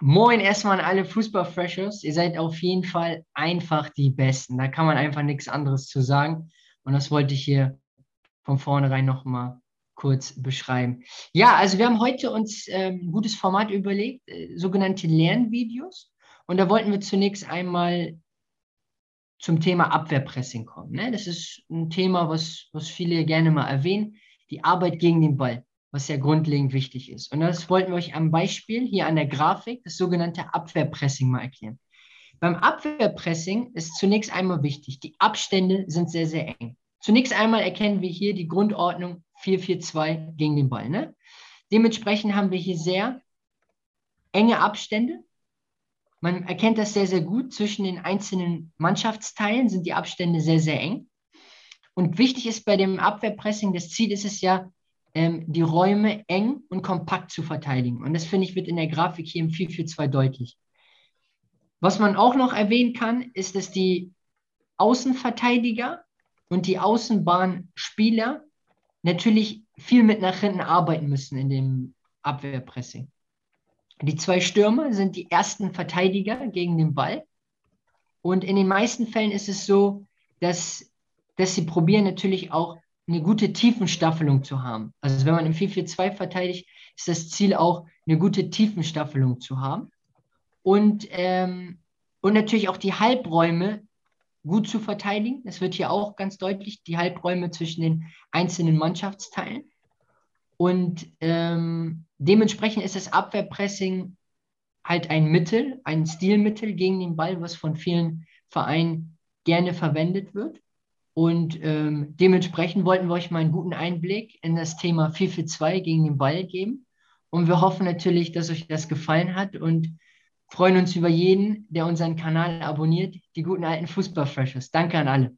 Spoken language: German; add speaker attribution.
Speaker 1: Moin erstmal an alle Fußballfreshers. Ihr seid auf jeden Fall einfach die Besten. Da kann man einfach nichts anderes zu sagen. Und das wollte ich hier von vornherein nochmal kurz beschreiben. Ja, also wir haben heute uns ähm, ein gutes Format überlegt, äh, sogenannte Lernvideos. Und da wollten wir zunächst einmal zum Thema Abwehrpressing kommen. Ne? Das ist ein Thema, was, was viele gerne mal erwähnen, die Arbeit gegen den Ball was ja grundlegend wichtig ist. Und das wollten wir euch am Beispiel hier an der Grafik, das sogenannte Abwehrpressing, mal erklären. Beim Abwehrpressing ist zunächst einmal wichtig, die Abstände sind sehr, sehr eng. Zunächst einmal erkennen wir hier die Grundordnung 4-4-2 gegen den Ball. Ne? Dementsprechend haben wir hier sehr enge Abstände. Man erkennt das sehr, sehr gut. Zwischen den einzelnen Mannschaftsteilen sind die Abstände sehr, sehr eng. Und wichtig ist bei dem Abwehrpressing, das Ziel ist es ja, ähm, die Räume eng und kompakt zu verteidigen. Und das finde ich wird in der Grafik hier im 442 deutlich. Was man auch noch erwähnen kann, ist, dass die Außenverteidiger und die Außenbahnspieler natürlich viel mit nach hinten arbeiten müssen in dem Abwehrpressing. Die zwei Stürmer sind die ersten Verteidiger gegen den Ball. Und in den meisten Fällen ist es so, dass, dass sie probieren natürlich auch eine gute Tiefenstaffelung zu haben. Also wenn man im 4-4-2 verteidigt, ist das Ziel auch, eine gute Tiefenstaffelung zu haben. Und, ähm, und natürlich auch die Halbräume gut zu verteidigen. Das wird hier auch ganz deutlich, die Halbräume zwischen den einzelnen Mannschaftsteilen. Und ähm, dementsprechend ist das Abwehrpressing halt ein Mittel, ein Stilmittel gegen den Ball, was von vielen Vereinen gerne verwendet wird. Und ähm, dementsprechend wollten wir euch mal einen guten Einblick in das Thema 4-4-2 gegen den Ball geben. Und wir hoffen natürlich, dass euch das gefallen hat und freuen uns über jeden, der unseren Kanal abonniert. Die guten alten Fußballfreshers. Danke an alle.